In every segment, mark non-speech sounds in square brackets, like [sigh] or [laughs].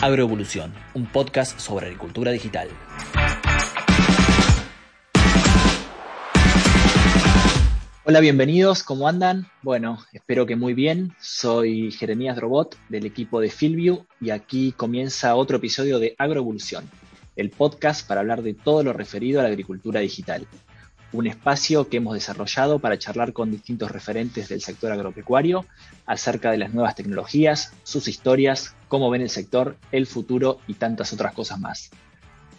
Agroevolución, un podcast sobre agricultura digital. Hola, bienvenidos, ¿cómo andan? Bueno, espero que muy bien. Soy Jeremías Drobot del equipo de Fieldview y aquí comienza otro episodio de Agroevolución, el podcast para hablar de todo lo referido a la agricultura digital. Un espacio que hemos desarrollado para charlar con distintos referentes del sector agropecuario acerca de las nuevas tecnologías, sus historias, cómo ven el sector, el futuro y tantas otras cosas más.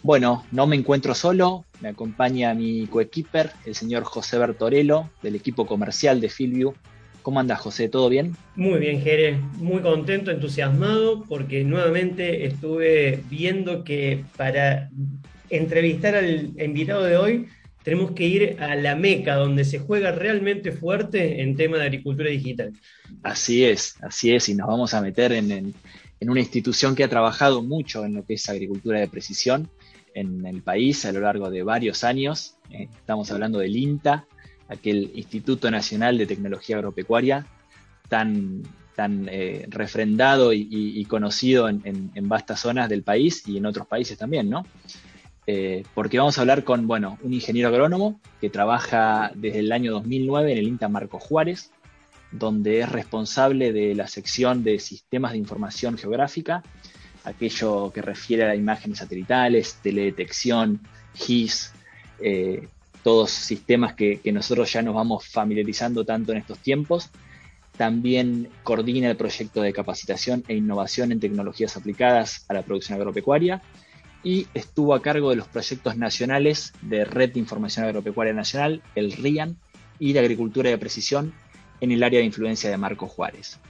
Bueno, no me encuentro solo, me acompaña mi coequiper, el señor José Bertorello, del equipo comercial de Fieldview. ¿Cómo anda José? ¿Todo bien? Muy bien, Jere. Muy contento, entusiasmado, porque nuevamente estuve viendo que para entrevistar al invitado de hoy tenemos que ir a la meca, donde se juega realmente fuerte en tema de agricultura digital. Así es, así es, y nos vamos a meter en, en una institución que ha trabajado mucho en lo que es agricultura de precisión en el país a lo largo de varios años. Eh, estamos hablando del INTA, aquel Instituto Nacional de Tecnología Agropecuaria, tan, tan eh, refrendado y, conocido en, vastas zonas del país y en otros países también, ¿no? Eh, porque vamos a hablar con, bueno, un ingeniero agrónomo que trabaja desde el año 2009 en el INTA Marco Juárez, donde es responsable de la sección de sistemas de información geográfica, aquello que refiere a imágenes satelitales, teledetección, GIS, eh, todos sistemas que, nosotros ya nos vamos familiarizando tanto en estos tiempos. También coordina el proyecto de capacitación e innovación en tecnologías aplicadas a la producción agropecuaria y estuvo a cargo de los proyectos nacionales de Red de Información Agropecuaria Nacional, el RIAN, y de Agricultura de Precisión, en el área de influencia de Marco Juárez.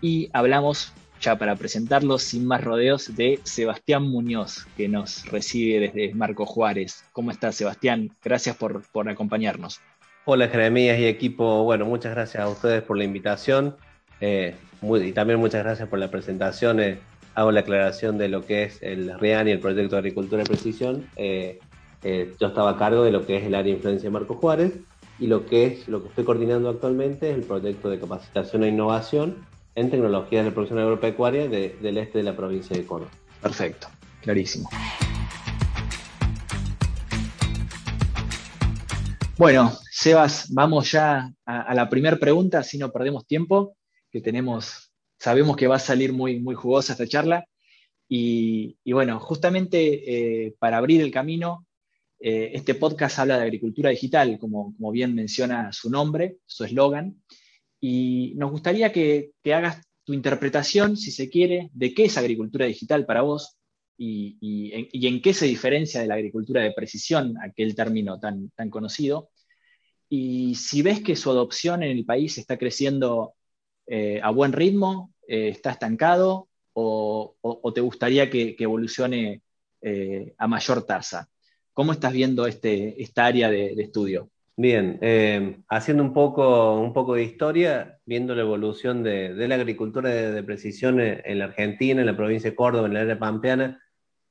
Y hablamos, ya para presentarlo, sin más rodeos, de Sebastián Muñoz, que nos recibe desde Marco Juárez. ¿Cómo estás, Sebastián? Gracias por, acompañarnos. Hola, Jeremías y equipo. Bueno, muchas gracias a ustedes por la invitación eh, y también muchas gracias por la presentación. Eh, hago la aclaración de lo que es el RIAN y el proyecto de agricultura de precisión. Eh, yo estaba a cargo de lo que es el área de influencia de Marco Juárez y lo que es lo que estoy coordinando actualmente es el proyecto de capacitación e innovación en tecnologías de producción agropecuaria del este de la provincia de Córdoba. Perfecto, clarísimo. Bueno, Sebas, vamos ya a, la primera pregunta, así no perdemos tiempo, que tenemos, sabemos que va a salir muy, muy jugosa esta charla. Y, bueno, justamente eh, para abrir el camino, eh, este podcast habla de agricultura digital, como, bien menciona su nombre, su eslogan, y nos gustaría que, hagas tu interpretación, si se quiere, de qué es agricultura digital para vos y, en, qué se diferencia de la agricultura de precisión, aquel término tan, tan conocido, y si ves que su adopción en el país está creciendo eh, a buen ritmo, eh, está estancado, o, te gustaría que, evolucione a mayor tasa. ¿Cómo estás viendo este, esta área de, estudio? Bien, eh, haciendo un poco, un poco de historia, viendo la evolución de, la agricultura de, precisión en, la Argentina, en la provincia de Córdoba, en la área pampeana,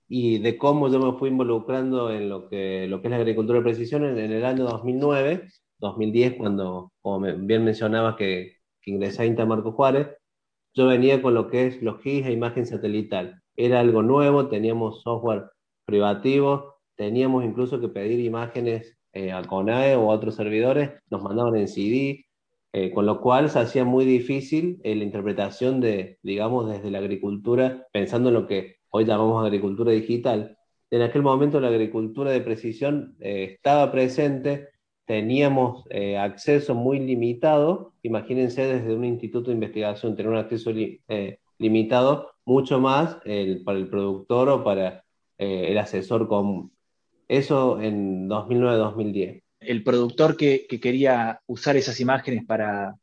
y de cómo yo me fui involucrando en lo que, lo que es la agricultura de precisión en, el año 2009, 2010, cuando, como bien mencionabas, que, que ingresé a Inta Marco Juárez, yo venía con lo que es GIS e imagen satelital. Era algo nuevo, teníamos software privativo, teníamos incluso que pedir imágenes eh, a CONAE o a otros servidores, nos mandaban en CD, eh, con lo cual se hacía muy difícil eh, la interpretación de, digamos, desde la agricultura, pensando en lo que hoy llamamos agricultura digital. En aquel momento la agricultura de precisión estaba presente, teníamos acceso muy limitado, imagínense desde un instituto de investigación tener un acceso limitado, mucho más para el productor o para el asesor común. Eso en 2009-2010. El productor que, quería usar esas imágenes para,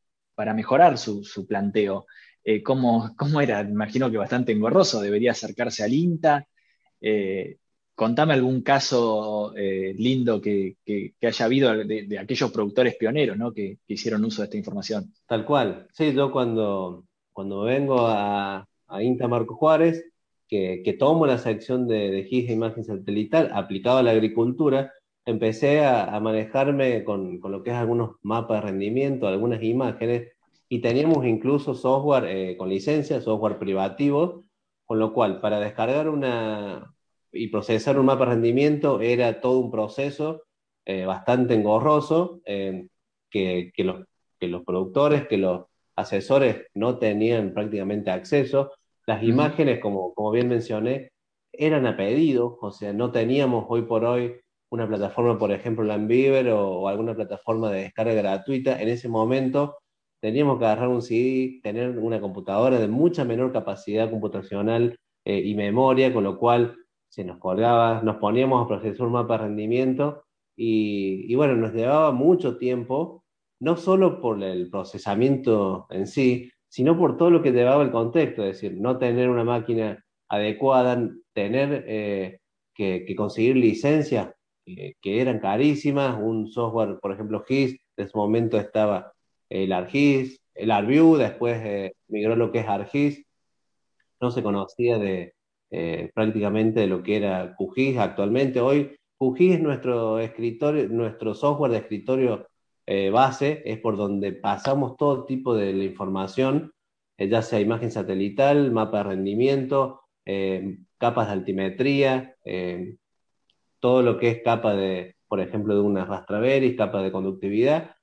mejorar su, planteo, eh, ¿cómo, era? Imagino que bastante engorroso, debería acercarse al INTA. Contame algún caso eh, lindo que, haya habido de, aquellos productores pioneros ¿no? que, hicieron uso de esta información. Tal cual. Sí, yo cuando, cuando vengo a, a INTA Marco Juárez, que, tomo la sección de, de GIS imagen satelital aplicado a la agricultura, empecé a, manejarme con, lo que es algunos mapas de rendimiento, algunas imágenes, y teníamos incluso software eh, con licencia, software privativo, con lo cual para descargar una y procesar un mapa de rendimiento era todo un proceso eh, bastante engorroso eh, que, que, los, que los productores, que los asesores no tenían prácticamente acceso. Las imágenes, como, como bien mencioné, eran a pedido, o sea, no teníamos hoy por hoy una plataforma, por ejemplo, Lambiver o, o alguna plataforma de descarga gratuita. En ese momento teníamos que agarrar un CD, tener una computadora de mucha menor capacidad computacional eh, y memoria, con lo cual se nos colgaba, nos poníamos a procesar un mapa de rendimiento y, bueno, nos llevaba mucho tiempo, no solo por el procesamiento en sí, sino por todo lo que llevaba el contexto, es decir, no tener una máquina adecuada, tener eh, que, conseguir licencias que eran carísimas, un software, por ejemplo, GIS, en ese momento estaba el ARGIS, el ARView, después eh, migró lo que es ARGIS, no se conocía de, eh, prácticamente de lo que era QGIS actualmente. Hoy QGIS es nuestro, escritorio, nuestro software de escritorio eh, base, es por donde pasamos todo tipo de información, eh, ya sea imagen satelital, mapa de rendimiento, capas de altimetría, todo lo que es capa de, por ejemplo, de una rastraveris, capa de conductividad,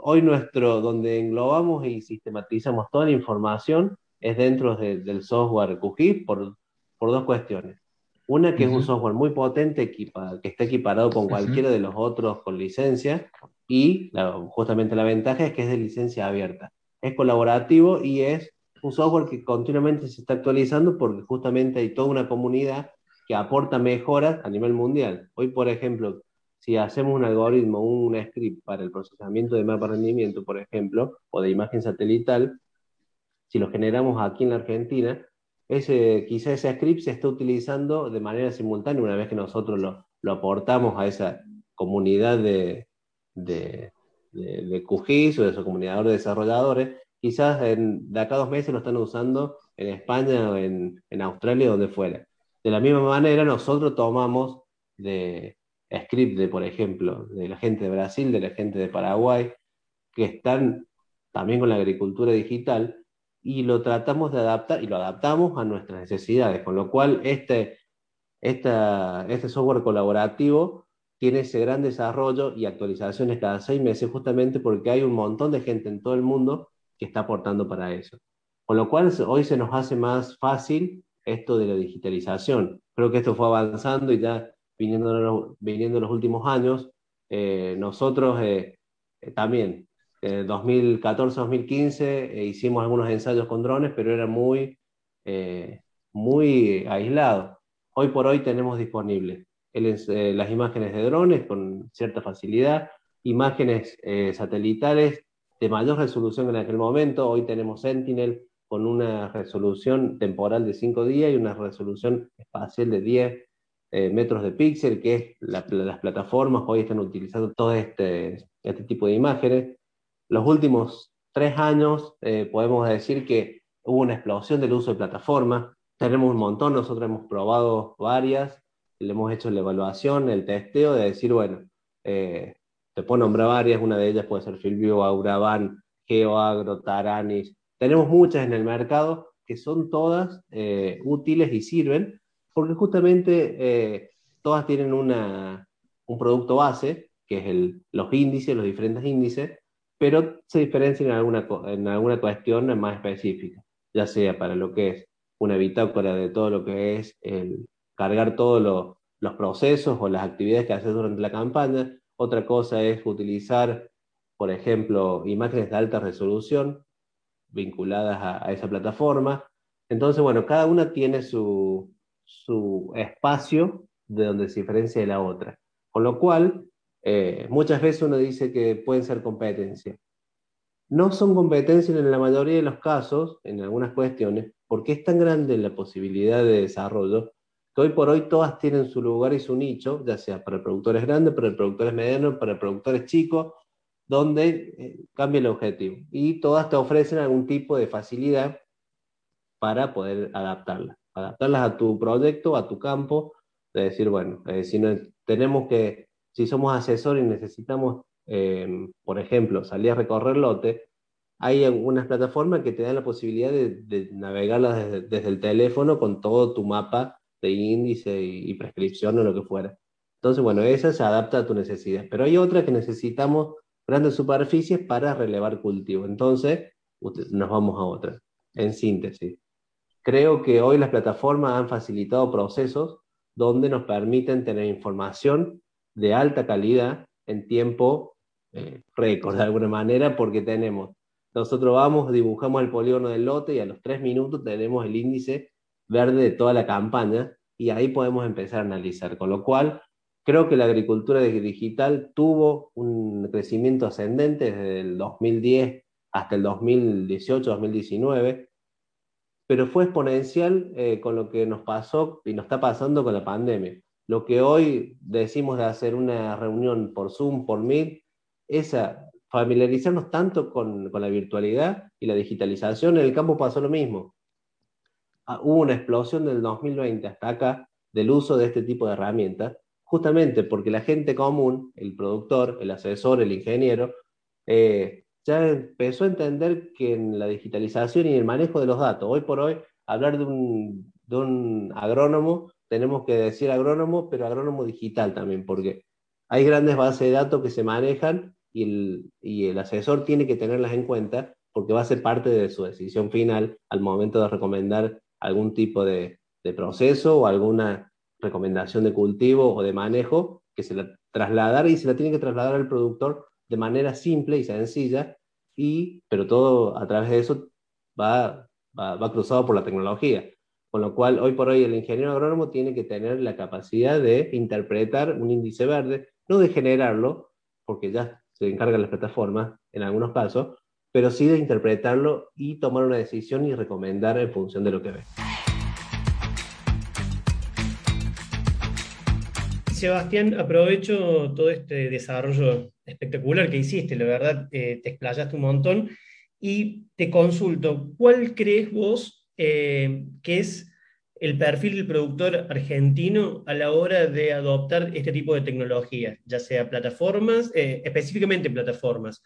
hoy nuestro, donde englobamos y sistematizamos toda la información es dentro de, del software QGIS por, por dos cuestiones. Una que uh -huh. es un software muy potente equipa, que está equiparado con cualquiera uh -huh. de los otros con licencia y la, justamente la ventaja es que es de licencia abierta. Es colaborativo y es un software que continuamente se está actualizando porque justamente hay toda una comunidad que aporta mejoras a nivel mundial. Hoy, por ejemplo, si hacemos un algoritmo, un script para el procesamiento de mapa de rendimiento, por ejemplo, o de imagen satelital, si lo generamos aquí en la Argentina, ese, ese script se está utilizando de manera simultánea una vez que nosotros lo, aportamos a esa comunidad de, de, de, QGIS o de esa comunidad de desarrolladores, quizás en, de acá a dos meses lo están usando en España o en, en Australia, donde fuera. De la misma manera, nosotros tomamos de, script de, por ejemplo, de la gente de Brasil, de la gente de Paraguay, que están también con la agricultura digital, y lo tratamos de adaptar y lo adaptamos a nuestras necesidades, con lo cual este, esta, este software colaborativo tiene ese gran desarrollo y actualizaciones cada seis meses justamente porque hay un montón de gente en todo el mundo que está aportando para eso. Con lo cual hoy se nos hace más fácil esto de la digitalización. Creo que esto fue avanzando y ya viniendo, viniendo en los últimos años, eh, nosotros eh, eh, también, 2014-2015, hicimos algunos ensayos con drones, pero era muy, muy aislado. Hoy por hoy tenemos disponibles el, las imágenes de drones con cierta facilidad, imágenes satelitales de mayor resolución en aquel momento. Hoy tenemos Sentinel con una resolución temporal de 5 días y una resolución espacial de 10 eh, metros de píxel, que es la, las plataformas hoy están utilizando todo este, este tipo de imágenes. Los últimos tres años eh, podemos decir que hubo una explosión del uso de plataformas. Tenemos un montón, nosotros hemos probado varias, le hemos hecho la evaluación, el testeo de decir, bueno, eh, te puedo nombrar varias, una de ellas puede ser Filvio, Auraban, GeoAgro, Taranis. Tenemos muchas en el mercado que son todas eh, útiles y sirven, porque justamente eh, todas tienen una, un producto base, que es el, los índices, los diferentes índices, pero se diferencian en alguna, en alguna cuestión más específica, ya sea para lo que es una bitácora de todo lo que es el cargar todos lo, los procesos o las actividades que haces durante la campaña. Otra cosa es utilizar, por ejemplo, imágenes de alta resolución vinculadas a, a esa plataforma. Entonces, bueno, cada una tiene su, su espacio de donde se diferencia de la otra. Con lo cual, eh, muchas veces uno dice que pueden ser competencia. No son competencias en la mayoría de los casos, en algunas cuestiones, porque es tan grande la posibilidad de desarrollo que hoy por hoy todas tienen su lugar y su nicho, ya sea para productores grandes, para productores medianos, para productores chicos, donde eh, cambia el objetivo. Y todas te ofrecen algún tipo de facilidad para poder adaptarla adaptarlas a tu proyecto, a tu campo, de decir, bueno, eh, si no, tenemos que, si somos asesores y necesitamos, eh, por ejemplo, salir a recorrer lote, hay algunas plataformas que te dan la posibilidad de, navegarlas desde, el teléfono con todo tu mapa de índice y, prescripción o lo que fuera. Entonces, bueno, esa se adapta a tu necesidad. Pero hay otras que necesitamos grandes superficies para relevar cultivo. Entonces, nos vamos a otra. En síntesis, creo que hoy las plataformas han facilitado procesos donde nos permiten tener información de alta calidad en tiempo eh, récord, de alguna manera, porque tenemos, nosotros vamos, dibujamos el polígono del lote y a los tres minutos tenemos el índice verde de toda la campaña y ahí podemos empezar a analizar. Con lo cual, creo que la agricultura digital tuvo un crecimiento ascendente desde el 2010 hasta el 2018-2019, pero fue exponencial eh, con lo que nos pasó y nos está pasando con la pandemia. Lo que hoy decimos de hacer una reunión por Zoom, por Meet, es familiarizarnos tanto con, la virtualidad y la digitalización. En el campo pasó lo mismo. Ah, hubo una explosión del 2020 hasta acá del uso de este tipo de herramientas, justamente porque la gente común, el productor, el asesor, el ingeniero, eh, ya empezó a entender que en la digitalización y el manejo de los datos, hoy por hoy, hablar de un agrónomo, tenemos que decir agrónomo, pero agrónomo digital también, porque hay grandes bases de datos que se manejan y el, y el asesor tiene que tenerlas en cuenta porque va a ser parte de su decisión final al momento de recomendar algún tipo de, proceso o alguna recomendación de cultivo o de manejo que se la trasladar y se la tiene que trasladar al productor de manera simple y sencilla, y, pero todo a través de eso va, va, cruzado por la tecnología. Con lo cual, hoy por hoy el ingeniero agrónomo tiene que tener la capacidad de interpretar un índice verde, no de generarlo, porque ya se encargan las plataformas en algunos casos, pero sí de interpretarlo y tomar una decisión y recomendar en función de lo que ve. Sebastián, aprovecho todo este desarrollo espectacular que hiciste, la verdad, eh, te explayaste un montón y te consulto, ¿cuál crees vos eh, que es el perfil del productor argentino a la hora de adoptar este tipo de tecnología, ya sea plataformas, eh, específicamente plataformas?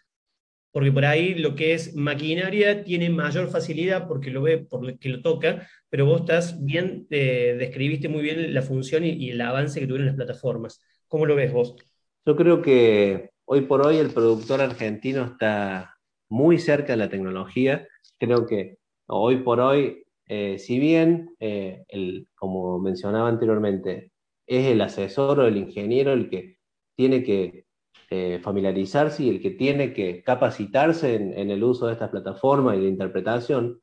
porque por ahí lo que es maquinaria tiene mayor facilidad porque lo ve, porque lo toca, pero vos estás bien, eh, describiste muy bien la función y, el avance que tuvieron las plataformas. ¿Cómo lo ves vos? Yo creo que hoy por hoy el productor argentino está muy cerca de la tecnología. Creo que hoy por hoy, eh, si bien, eh, el, como mencionaba anteriormente, es el asesor o el ingeniero el que tiene que eh, familiarizarse y el que tiene que capacitarse en, el uso de estas plataformas y de interpretación,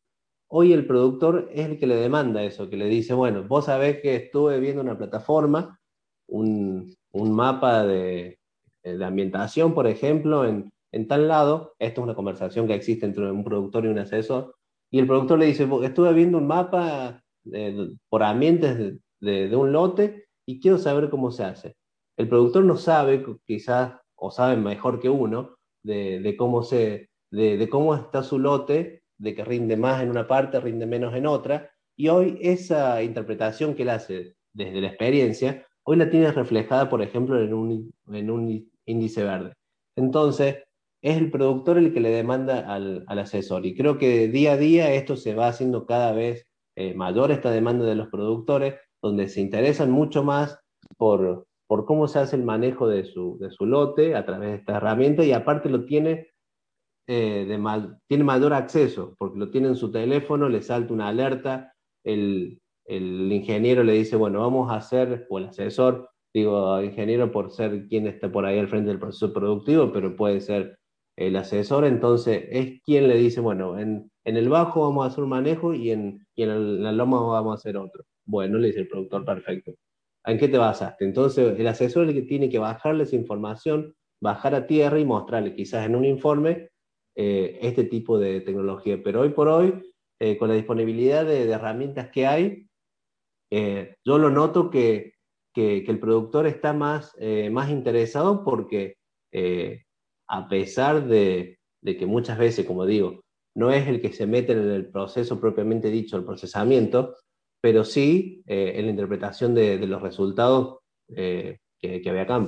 hoy el productor es el que le demanda eso, que le dice, bueno, vos sabés que estuve viendo una plataforma, un, mapa de, ambientación, por ejemplo, en, tal lado, esto es una conversación que existe entre un productor y un asesor, y el productor le dice, estuve viendo un mapa por ambientes de, un lote y quiero saber cómo se hace. El productor no sabe, quizás o saben mejor que uno de, cómo, se, de, cómo está su lote, de que rinde más en una parte, rinde menos en otra, y hoy esa interpretación que él hace desde la experiencia, hoy la tiene reflejada, por ejemplo, en un, en un índice verde. Entonces, es el productor el que le demanda al, asesor, y creo que día a día esto se va haciendo cada vez eh, mayor, esta demanda de los productores, donde se interesan mucho más por, por cómo se hace el manejo de su, de su lote a través de esta herramienta y aparte lo tiene, eh, de tiene mayor acceso, porque lo tiene en su teléfono, le salta una alerta, el, el, ingeniero le dice, bueno, vamos a hacer, o el asesor, digo ingeniero por ser quien está por ahí al frente del proceso productivo, pero puede ser el asesor, entonces es quien le dice, bueno, en, en el bajo vamos a hacer un manejo y en, y en, la loma vamos a hacer otro. Bueno, le dice el productor, perfecto. ¿En qué te basaste? Entonces, el asesor es el que tiene que bajarle esa información, bajar a tierra y mostrarle quizás en un informe eh, este tipo de tecnología. Pero hoy por hoy, eh, con la disponibilidad de, herramientas que hay, eh, yo lo noto que, que, el productor está más, más interesado porque a pesar de, que muchas veces, como digo, no es el que se mete en el proceso propiamente dicho, el procesamiento, pero sí eh, en la interpretación de, los resultados eh, que, había acá.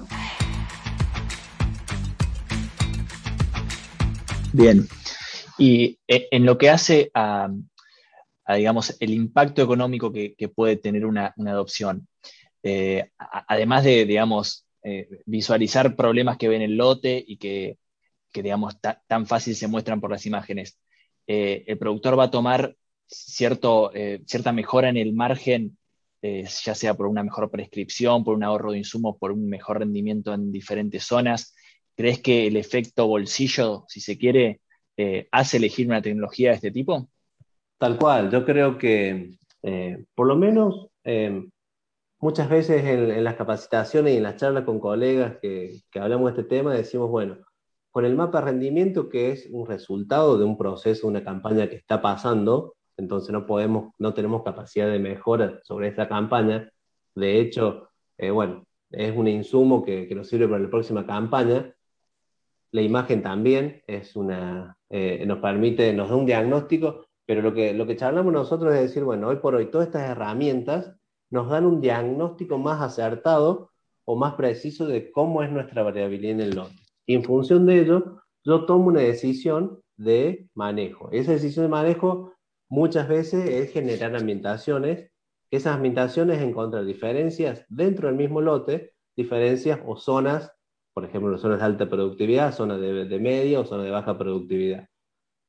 Bien. Y eh, en lo que hace a, digamos, el impacto económico que, puede tener una, adopción, además de, digamos, eh, visualizar problemas que ven el lote y que, digamos, tan fácil se muestran por las imágenes, el productor va a tomar cierto, cierta mejora en el margen, ya sea por una mejor prescripción, por un ahorro de insumos, por un mejor rendimiento en diferentes zonas. ¿Crees que el efecto bolsillo, si se quiere, eh, hace elegir una tecnología de este tipo? Tal cual, yo creo que eh, por lo menos eh, muchas veces en, las capacitaciones y en las charlas con colegas que, hablamos de este tema decimos, bueno, con el mapa rendimiento que es un resultado de un proceso, una campaña que está pasando, entonces no podemos, no tenemos capacidad de mejora sobre esta campaña. De hecho, bueno, es un insumo que, que, nos sirve para la próxima campaña. La imagen también es una, eh, nos permite, nos da un diagnóstico, pero lo que, lo que charlamos nosotros es decir, bueno, hoy por hoy todas estas herramientas nos dan un diagnóstico más acertado o más preciso de cómo es nuestra variabilidad en el lote. Y en función de ello, yo tomo una decisión de manejo. Esa decisión de manejo muchas veces es generar ambientaciones. Esas ambientaciones encontrar diferencias dentro del mismo lote, diferencias o zonas por ejemplo, zonas de alta productividad, zonas de, media o zonas de baja productividad.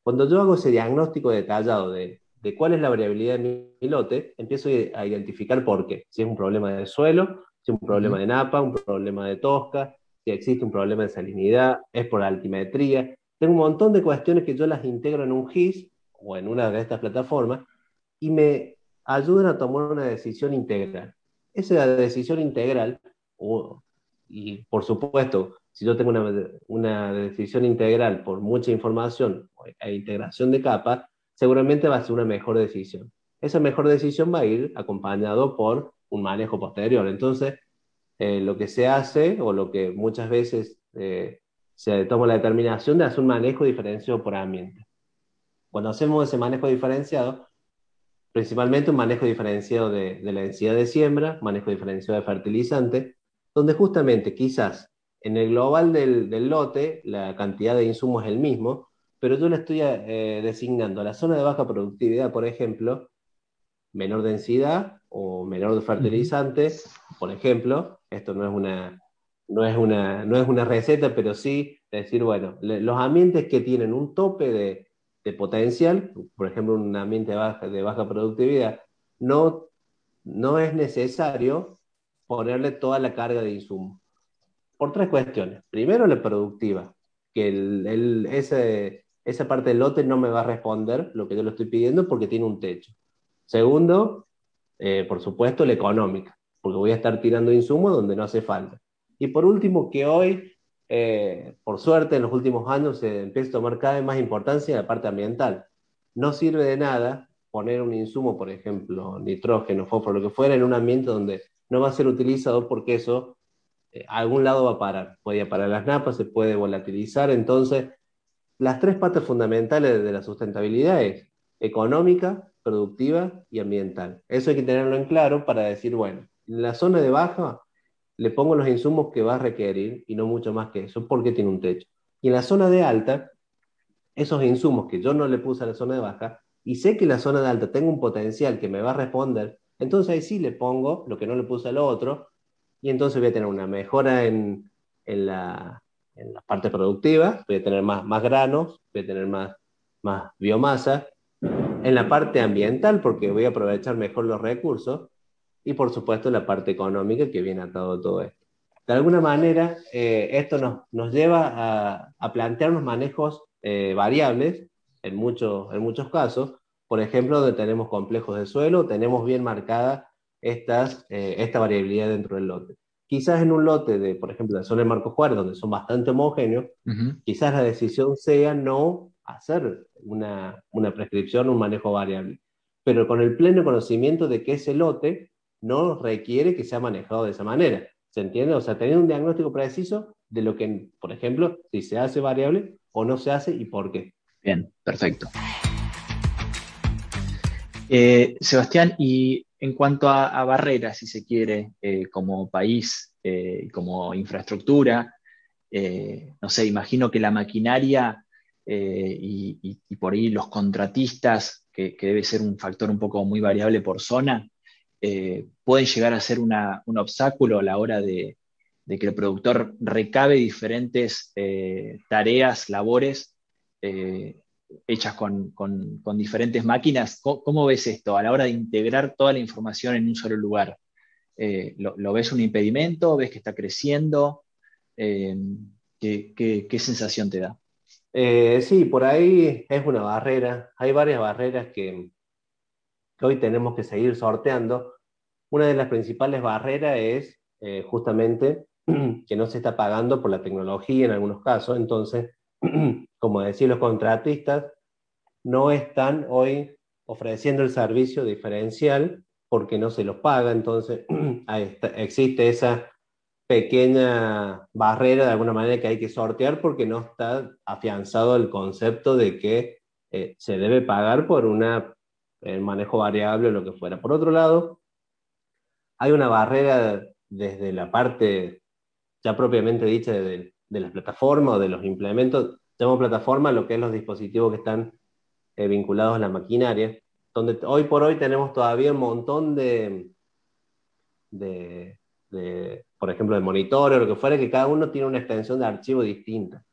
Cuando yo hago ese diagnóstico detallado de, cuál es la variabilidad de mi lote, empiezo a identificar por qué. Si es un problema de suelo, si es un problema de napa, un problema de tosca, si existe un problema de salinidad, es por altimetría. Tengo un montón de cuestiones que yo las integro en un GIS o en una de estas plataformas y me ayudan a tomar una decisión integral. Esa decisión integral, y por supuesto, si yo tengo una, decisión integral por mucha información e integración de capas, seguramente va a ser una mejor decisión. Esa mejor decisión va a ir acompañado por un manejo posterior. Entonces, eh, lo que se hace o lo que muchas veces eh, se toma la determinación de hacer un manejo diferenciado por ambiente. Cuando hacemos ese manejo diferenciado, principalmente un manejo diferenciado de, de la densidad de siembra, manejo diferenciado de fertilizante, donde justamente quizás en el global del, lote la cantidad de insumos es el mismo, pero yo le estoy eh, designando a la zona de baja productividad, por ejemplo, menor densidad o menor de fertilizante, por ejemplo, esto no es una, no es una, no es una receta, pero sí decir, bueno, los ambientes que tienen un tope de, potencial, por ejemplo, un ambiente de baja, de baja productividad, no, no es necesario ponerle toda la carga de insumo. Por tres cuestiones. Primero, la productiva, que el, ese, esa parte del lote no me va a responder lo que yo le estoy pidiendo porque tiene un techo. Segundo, eh, por supuesto, la económica, porque voy a estar tirando insumo donde no hace falta. Y por último, que hoy, eh, por suerte, en los últimos años se empieza a tomar cada vez más importancia la parte ambiental. No sirve de nada poner un insumo, por ejemplo, nitrógeno, fósforo, lo que fuera, en un ambiente donde no va a ser utilizado porque eso eh, a algún lado va a parar. Puede parar las napas, se puede volatilizar. Entonces, las tres patas fundamentales de la sustentabilidad es económica, productiva y ambiental. Eso hay que tenerlo en claro para decir, bueno, en la zona de baja le pongo los insumos que va a requerir y no mucho más que eso, porque tiene un techo. Y en la zona de alta, esos insumos que yo no le puse a la zona de baja, y sé que la zona de alta tengo un potencial que me va a responder entonces ahí sí le pongo lo que no le puse al otro y entonces voy a tener una mejora en, la, parte productiva, voy a tener más, más granos, voy a tener más, más biomasa, en la parte ambiental porque voy a aprovechar mejor los recursos y por supuesto la parte económica que viene atado todo esto. De alguna manera, eh, esto nos, nos lleva a, a plantearnos manejos eh, variables en muchos, en muchos casos, por ejemplo, donde tenemos complejos de suelo, tenemos bien marcada eh, esta variabilidad dentro del lote. Quizás en un lote de, por ejemplo, la zona de Marco Juárez, donde son bastante homogéneos, quizás la decisión sea no hacer una, una prescripción, un manejo variable, pero con el pleno conocimiento de que ese lote no requiere que sea manejado de esa manera. ¿Se entiende? O sea, tener un diagnóstico preciso de lo que, por ejemplo, si se hace variable o no se hace y por qué. Bien, perfecto. Eh, Sebastián, y en cuanto a, barreras, si se quiere, eh, como país, eh, como infraestructura, no sé, imagino que la maquinaria y, por ahí los contratistas, que, debe ser un factor un poco muy variable por zona, pueden llegar a ser un obstáculo a la hora de que el productor recabe diferentes tareas, labores hechas con, diferentes máquinas. ¿Cómo, ves esto a la hora de integrar toda la información en un solo lugar? Eh, ¿lo, ves un impedimento? ¿Ves que está creciendo? Eh, ¿qué, sensación te da? Eh, sí, por ahí es una barrera. Hay varias barreras que, que, hoy tenemos que seguir sorteando. Una de las principales barreras es justamente [clears throat] que no se está pagando por la tecnología en algunos casos. Entonces, [clears throat] como decían los contratistas, no están hoy ofreciendo el servicio diferencial porque no se los paga, entonces [clears throat] existe esa pequeña barrera de alguna manera que hay que sortear porque no está afianzado el concepto de que eh, se debe pagar por una, el manejo variable o lo que fuera. Por otro lado, hay una barrera desde la parte ya propiamente dicha de las plataformas o de los implementos, llamamos plataforma lo que es los dispositivos que están eh, vinculados a la maquinaria, donde hoy por hoy tenemos todavía un montón de, de, por ejemplo, de monitores o lo que fuera, que cada uno tiene una extensión de archivo distinta.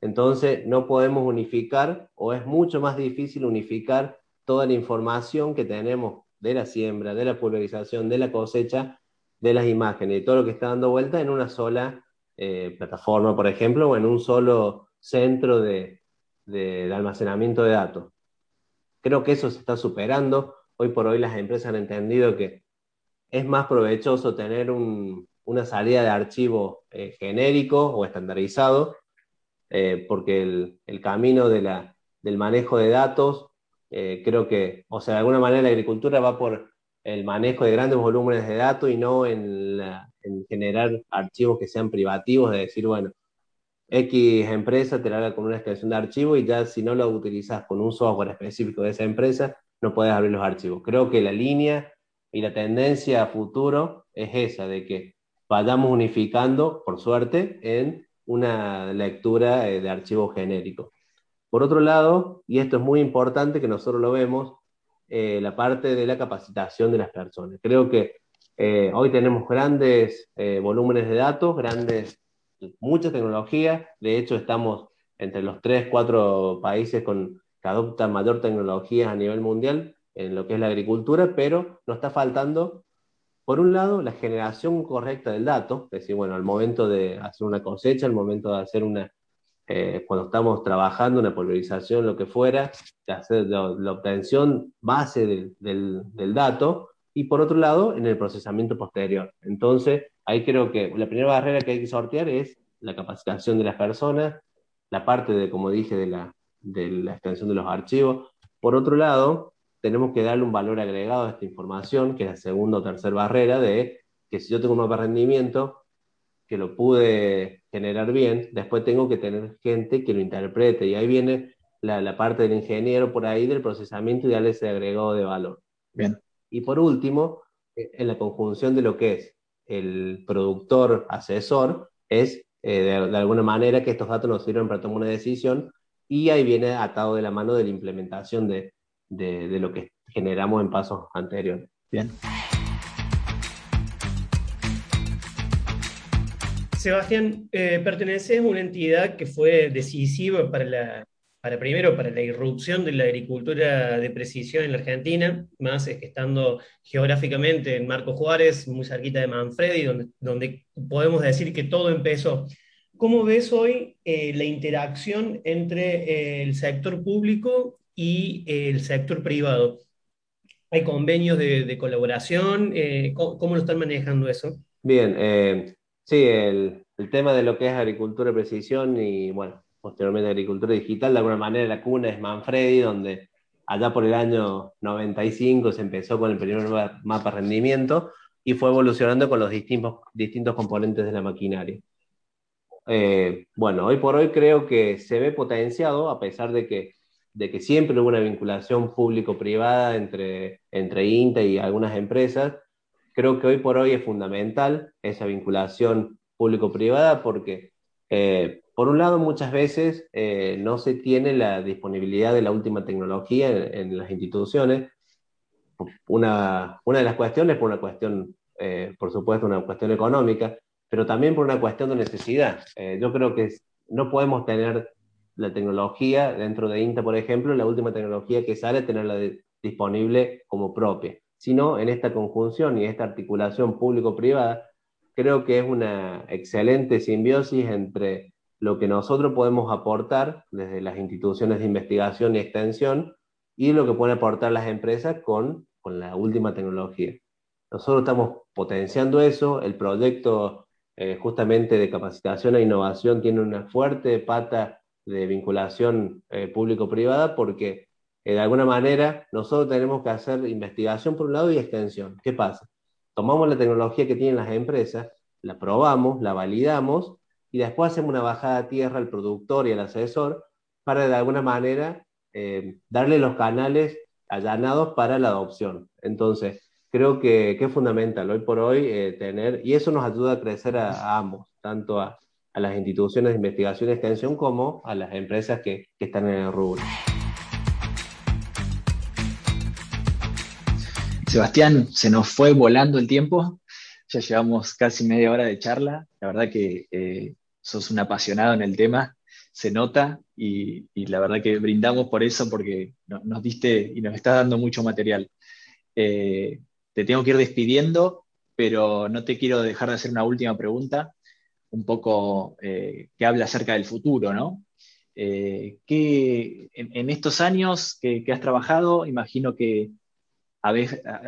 Entonces, no podemos unificar o es mucho más difícil unificar toda la información que tenemos de la siembra, de la pulverización, de la cosecha, de las imágenes y todo lo que está dando vuelta en una sola eh, plataforma, por ejemplo, o en un solo centro de, almacenamiento de datos. Creo que eso se está superando. Hoy por hoy las empresas han entendido que es más provechoso tener una salida de archivo eh, genérico o estandarizado, eh, porque el, camino del manejo de datos, creo que, o sea, de alguna manera la agricultura va por el manejo de grandes volúmenes de datos y no en, generar archivos que sean privativos, de decir, bueno, X empresa te la haga con una extensión de archivo y ya si no lo utilizas con un software específico de esa empresa, no puedes abrir los archivos. Creo que la línea y la tendencia a futuro es esa, de que vayamos unificando, por suerte, en una lectura eh, de archivos genéricos. Por otro lado, y esto es muy importante que nosotros lo vemos, eh, la parte de la capacitación de las personas. Creo que eh, hoy tenemos grandes volúmenes de datos, grandes, mucha tecnología. De hecho, estamos entre los tres, cuatro países con, que adoptan mayor tecnología a nivel mundial en lo que es la agricultura, pero nos está faltando, por un lado, la generación correcta del dato, es decir, bueno, al momento de hacer una cosecha, al momento de hacer una, eh, cuando estamos trabajando una polarización, lo que fuera, la, obtención base del, dato, y por otro lado, en el procesamiento posterior. Entonces, ahí creo que la primera barrera que hay que sortear es la capacitación de las personas, la parte de, como dije, de la, de la extensión de los archivos. Por otro lado, tenemos que darle un valor agregado a esta información, que es la segunda o tercera barrera de que si yo tengo un mapa de rendimiento, que lo pude generar bien, después tengo que tener gente que lo interprete y ahí viene la, parte del ingeniero por ahí del procesamiento y darle ese agregado de valor. Bien. Y por último, eh, en la conjunción de lo que es el productor asesor, es eh, de, alguna manera que estos datos nos sirven para tomar una decisión y ahí viene atado de la mano de la implementación de, de lo que generamos en pasos anteriores. Bien. Sebastián, eh, perteneces a una entidad que fue decisiva para la, para primero para la irrupción de la agricultura de precisión en la Argentina, más estando geográficamente en Marco Juárez, muy cerquita de Manfredi, donde, podemos decir que todo empezó. ¿Cómo ves hoy eh, la interacción entre eh, el sector público y el sector privado? ¿Hay convenios de, colaboración? ¿cómo, ¿cómo, lo están manejando eso? Bien, Sí, el, el, tema de lo que es agricultura de precisión y, bueno, posteriormente agricultura digital, de alguna manera la cuna es Manfredi, donde allá por el año 95 se empezó con el primer mapa rendimiento y fue evolucionando con los distintos, distintos componentes de la maquinaria. Eh, bueno, hoy por hoy creo que se ve potenciado, a pesar de que, de que siempre hubo una vinculación público-privada entre, entre INTA y algunas empresas, Creo que hoy por hoy es fundamental esa vinculación público-privada porque, eh, por un lado, muchas veces eh, no se tiene la disponibilidad de la última tecnología en, las instituciones. Una, una, de las cuestiones, por una cuestión, eh, por supuesto, una cuestión económica, pero también por una cuestión de necesidad. Eh, yo creo que no podemos tener la tecnología dentro de INTA, por ejemplo, la última tecnología que sale, tenerla disponible como propia, sino en esta conjunción y esta articulación público-privada, creo que es una excelente simbiosis entre lo que nosotros podemos aportar desde las instituciones de investigación y extensión y lo que pueden aportar las empresas con, con la última tecnología. Nosotros estamos potenciando eso, el proyecto eh, justamente de capacitación e innovación tiene una fuerte pata de vinculación eh, público-privada porque eh, de alguna manera nosotros tenemos que hacer investigación por un lado y extensión. ¿Qué pasa? Tomamos la tecnología que tienen las empresas, la probamos, la validamos y después hacemos una bajada a tierra al productor y al asesor para de alguna manera eh, darle los canales allanados para la adopción. Entonces, creo que, es fundamental hoy por hoy eh, tener, y eso nos ayuda a crecer a, ambos, tanto a, las instituciones de investigación y extensión como a las empresas que, que están en el rubro. Sebastián, se nos fue volando el tiempo, ya llevamos casi media hora de charla. La verdad que eh, sos un apasionado en el tema, se nota y, la verdad que brindamos por eso porque nos diste y nos estás dando mucho material. Eh, te tengo que ir despidiendo, pero no te quiero dejar de hacer una última pregunta, un poco eh, que habla acerca del futuro, ¿no? en, estos años que has trabajado, imagino que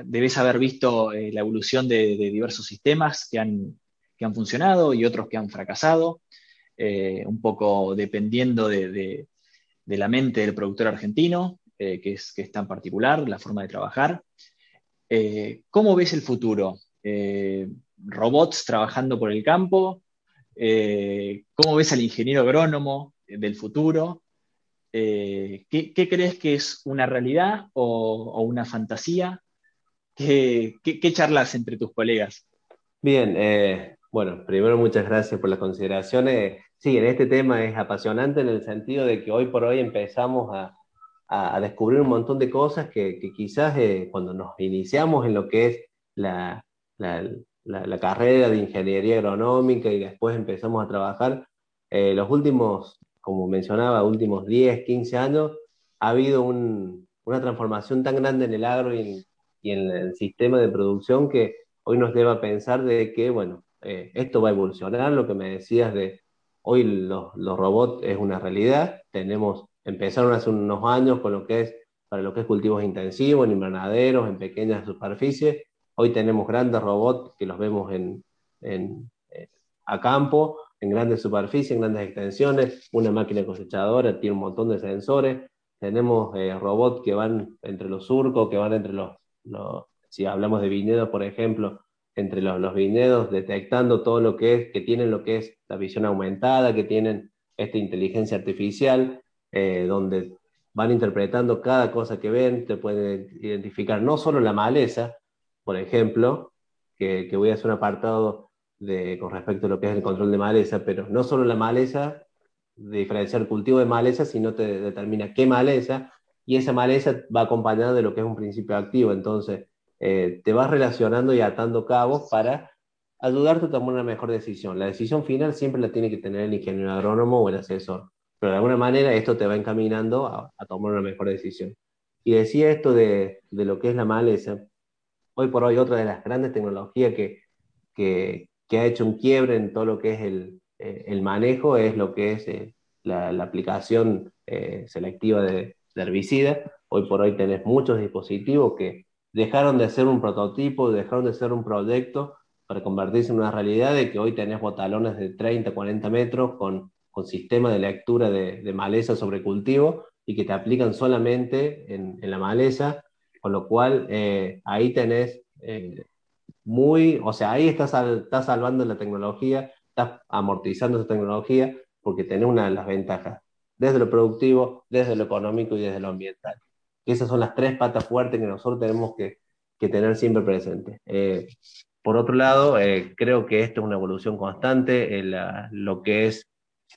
debes haber visto eh, la evolución de, diversos sistemas que han, han, funcionado y otros que han fracasado, eh, un poco dependiendo de, la mente del productor argentino, eh, que, es, que es tan particular, la forma de trabajar. ¿Cómo ves el futuro? ¿Robots trabajando por el campo? ¿Cómo ves al ingeniero agrónomo del futuro? Eh, ¿qué, crees que es una realidad o, una fantasía? ¿Qué, charlas entre tus colegas? Bien, eh, bueno, primero muchas gracias por las consideraciones. Sí, en este tema es apasionante en el sentido de que hoy por hoy empezamos a, descubrir un montón de cosas que, quizás eh, cuando nos iniciamos en lo que es la, la, carrera de ingeniería agronómica y después empezamos a trabajar, los últimos como mencionaba, últimos 10, 15 años, ha habido una transformación tan grande en el agro y en, el sistema de producción que hoy nos debe pensar de que, bueno, eh, esto va a evolucionar, lo que me decías de hoy los, robots es una realidad, tenemos, empezaron hace unos años con lo que es, para lo que es cultivos intensivos, en invernaderos, en pequeñas superficies, hoy tenemos grandes robots que los vemos en, en, eh, a campo, en grandes superficies, en grandes extensiones, una máquina cosechadora, tiene un montón de sensores, tenemos eh, robots que van entre los surcos, que van entre los, si hablamos de viñedos, por ejemplo, entre los, los, viñedos, detectando todo lo que es, que tienen lo que es la visión aumentada, que tienen esta inteligencia artificial, eh, donde van interpretando cada cosa que ven, te pueden identificar no solo la maleza, por ejemplo, que, que voy a hacer un apartado con respecto a lo que es el control de maleza, pero no solo la maleza, de diferenciar cultivo de maleza, sino te determina qué maleza, y esa maleza va acompañada de lo que es un principio activo, entonces eh, te vas relacionando y atando cabos para ayudarte a tomar una mejor decisión. La decisión final siempre la tiene que tener el ingeniero agrónomo o el asesor, pero de alguna manera esto te va encaminando a, tomar una mejor decisión. Y decía esto de, de, lo que es la maleza, hoy por hoy otra de las grandes tecnologías que, que, que ha hecho un quiebre en todo lo que es el, eh, manejo es lo que es eh, la, aplicación eh, selectiva de, herbicida. Hoy por hoy tenés muchos dispositivos que dejaron de ser un prototipo, dejaron de ser un proyecto para convertirse en una realidad de que hoy tenés botalones de 30, 40 metros con, con sistema de lectura de, maleza sobre cultivo y que te aplican solamente en, la maleza, con lo cual ahí tenés muy, o sea, ahí estás, salvando la tecnología, estás amortizando esa tecnología porque tenés una de las ventajas, desde lo productivo, desde lo económico y desde lo ambiental. Esas son las tres patas fuertes que nosotros tenemos que, tener siempre presentes. Eh, por otro lado, eh, creo que esto es una evolución constante, lo que es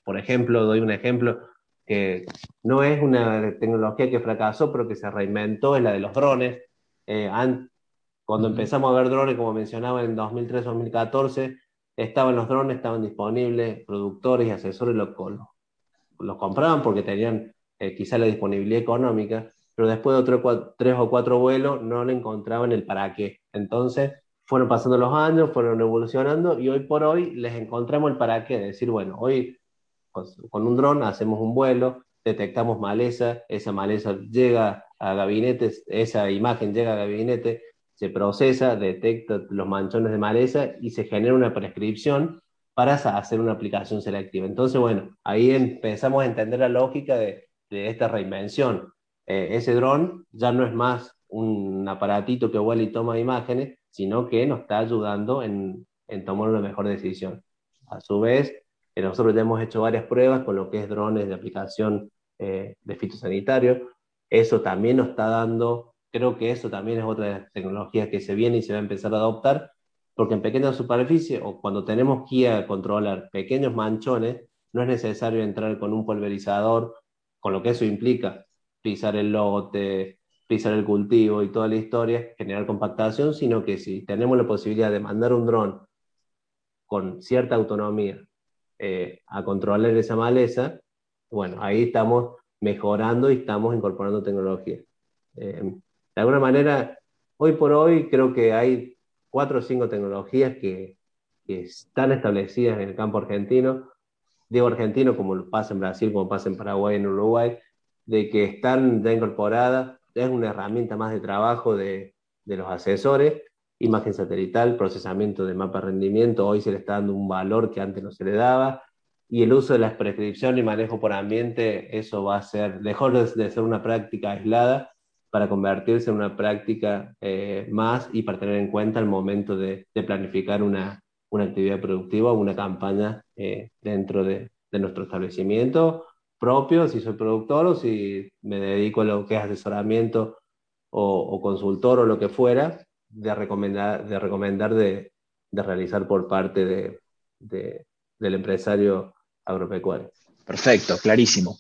por ejemplo, doy un ejemplo que no es una tecnología que fracasó, pero que se reinventó, es la de los drones. Eh, cuando empezamos a ver drones, como mencionaba en 2003-2014, estaban los drones, estaban disponibles, productores y asesores los, los, compraban porque tenían eh, quizá la disponibilidad económica, pero después de otro, tres o cuatro vuelos no le encontraban el para qué. Entonces fueron pasando los años, fueron evolucionando y hoy por hoy les encontramos el para qué. Decir, bueno, hoy con, un dron hacemos un vuelo, detectamos maleza, esa maleza llega a gabinetes, esa imagen llega a gabinete, se procesa, detecta los manchones de maleza y se genera una prescripción para hacer una aplicación selectiva. Entonces, bueno, ahí empezamos a entender la lógica de, de esta reinvención. Eh, ese dron ya no es más un aparatito que vuela y toma imágenes, sino que nos está ayudando en, en tomar una mejor decisión. A su vez, eh, nosotros ya hemos hecho varias pruebas con lo que es drones de aplicación eh, de fitosanitario. Eso también nos está dando, creo que eso también es otra de las tecnologías que se viene y se va a empezar a adoptar, porque en pequeña superficie o cuando tenemos que controlar pequeños manchones, no es necesario entrar con un pulverizador, con lo que eso implica, pisar el lote, pisar el cultivo y toda la historia, generar compactación, sino que si tenemos la posibilidad de mandar un dron con cierta autonomía eh, a controlar esa maleza, bueno, ahí estamos mejorando y estamos incorporando tecnología. Eh, de alguna manera, hoy por hoy creo que hay cuatro o cinco tecnologías que, que están establecidas en el campo argentino, digo argentino como pasa en Brasil, como pasa en Paraguay, en Uruguay, de que están ya incorporadas, es una herramienta más de trabajo de, de los asesores, imagen satelital, procesamiento de mapa rendimiento, hoy se le está dando un valor que antes no se le daba, y el uso de la prescripción y manejo por ambiente, eso va a ser, dejó de ser una práctica aislada para convertirse en una práctica eh, más y para tener en cuenta el momento de, de planificar una, una, actividad productiva o una campaña eh, dentro de, de nuestro establecimiento propio, si soy productor o si me dedico a lo que es asesoramiento o, consultor o lo que fuera, de recomendar de, recomendar de, de realizar por parte de, del empresario agropecuario. Perfecto, clarísimo.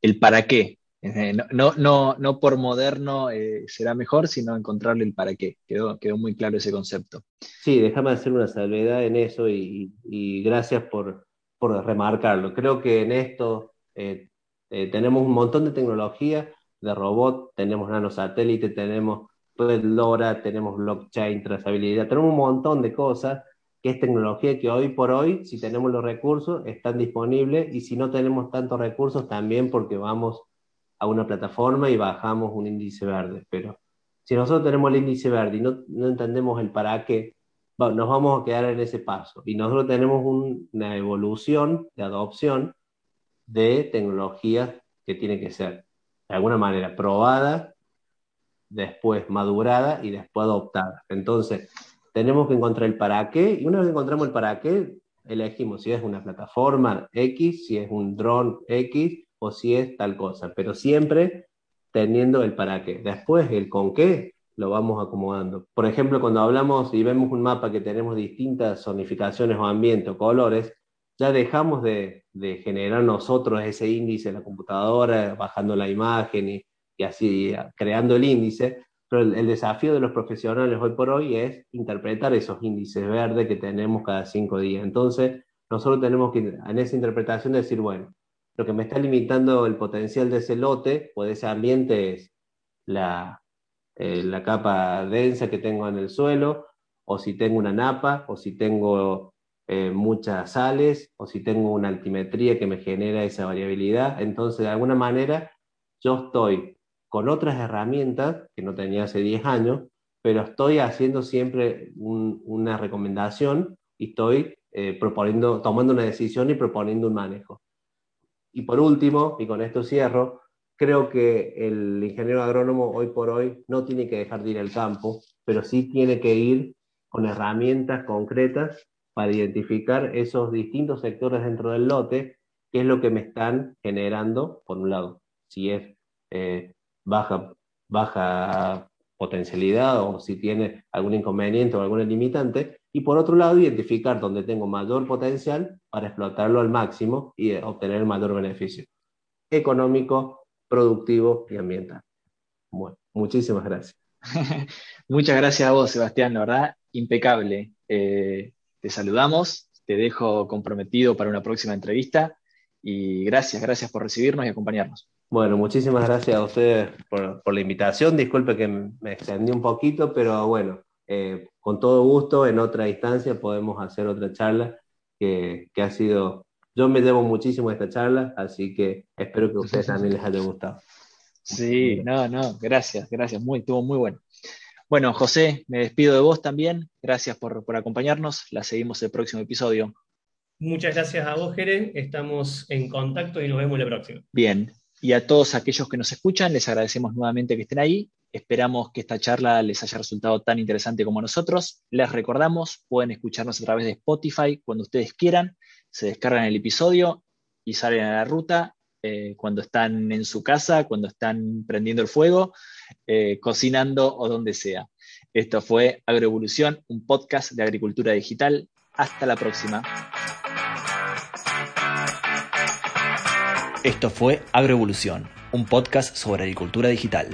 El para qué. Eh, no, no, no, por moderno eh, será mejor, sino encontrarle el para qué. Quedó, quedó muy claro ese concepto. Sí, déjame hacer una salvedad en eso y, y gracias por, por remarcarlo. Creo que en esto eh, eh, tenemos un montón de tecnología de robot, tenemos nanosatélite, tenemos red LoRa, tenemos blockchain, trazabilidad, tenemos un montón de cosas que es tecnología que hoy por hoy, si tenemos los recursos, están disponibles y si no tenemos tantos recursos también porque vamos a una plataforma y bajamos un índice verde. Pero si nosotros tenemos el índice verde y no, no entendemos el para qué, nos vamos a quedar en ese paso. Y nosotros tenemos una evolución de adopción de tecnologías que tiene que ser de alguna manera probada, después madurada y después adoptada. Entonces, tenemos que encontrar el para qué y una vez encontramos el para qué, elegimos si es una plataforma X, si es un dron X o si es tal cosa, pero siempre teniendo el para qué. Después, el con qué lo vamos acomodando. Por ejemplo, cuando hablamos y vemos un mapa que tenemos distintas zonificaciones o ambientes o colores, ya dejamos de, generar nosotros ese índice en la computadora, bajando la imagen y, así creando el índice, pero el, desafío de los profesionales hoy por hoy es interpretar esos índices verdes que tenemos cada cinco días. Entonces, nosotros tenemos que en esa interpretación decir, bueno, lo que me está limitando el potencial de ese lote o de ese ambiente es la, eh, la capa densa que tengo en el suelo, o si tengo una napa, o si tengo eh, muchas sales o si tengo una altimetría que me genera esa variabilidad. Entonces, de alguna manera, yo estoy con otras herramientas que no tenía hace 10 años, pero estoy haciendo siempre una recomendación y estoy eh, proponiendo, tomando una decisión y proponiendo un manejo. Y por último, y con esto cierro, creo que el ingeniero agrónomo hoy por hoy no tiene que dejar de ir al campo, pero sí tiene que ir con herramientas concretas para identificar esos distintos sectores dentro del lote, qué es lo que me están generando, por un lado, si es eh, baja, baja potencialidad o si tiene algún inconveniente o alguna limitante, y por otro lado, identificar dónde tengo mayor potencial para explotarlo al máximo y obtener el mayor beneficio económico, productivo y ambiental. Bueno, muchísimas gracias. [laughs] Muchas gracias a vos, Sebastián, la verdad, impecable. Eh, te saludamos, te dejo comprometido para una próxima entrevista y gracias, gracias por recibirnos y acompañarnos. Bueno, muchísimas gracias a ustedes por, la invitación. Disculpe que me extendí un poquito, pero bueno, eh, con todo gusto, en otra instancia podemos hacer otra charla que, que ha sido, yo me debo muchísimo a esta charla, así que espero que a ustedes también les haya gustado. Sí, no, no, gracias, gracias, muy, estuvo muy bueno. Bueno, José, me despido de vos también. Gracias por, por acompañarnos. La seguimos el próximo episodio. Muchas gracias a vos, Jere. Estamos en contacto y nos vemos la próxima. Bien, y a todos aquellos que nos escuchan, les agradecemos nuevamente que estén ahí. Esperamos que esta charla les haya resultado tan interesante como a nosotros. Les recordamos, pueden escucharnos a través de Spotify cuando ustedes quieran. Se descargan el episodio y salen a la ruta eh, cuando están en su casa, cuando están prendiendo el fuego, eh, cocinando o donde sea. Esto fue Agroevolución, un podcast de agricultura digital. Hasta la próxima. Esto fue Agroevolución, un podcast sobre agricultura digital.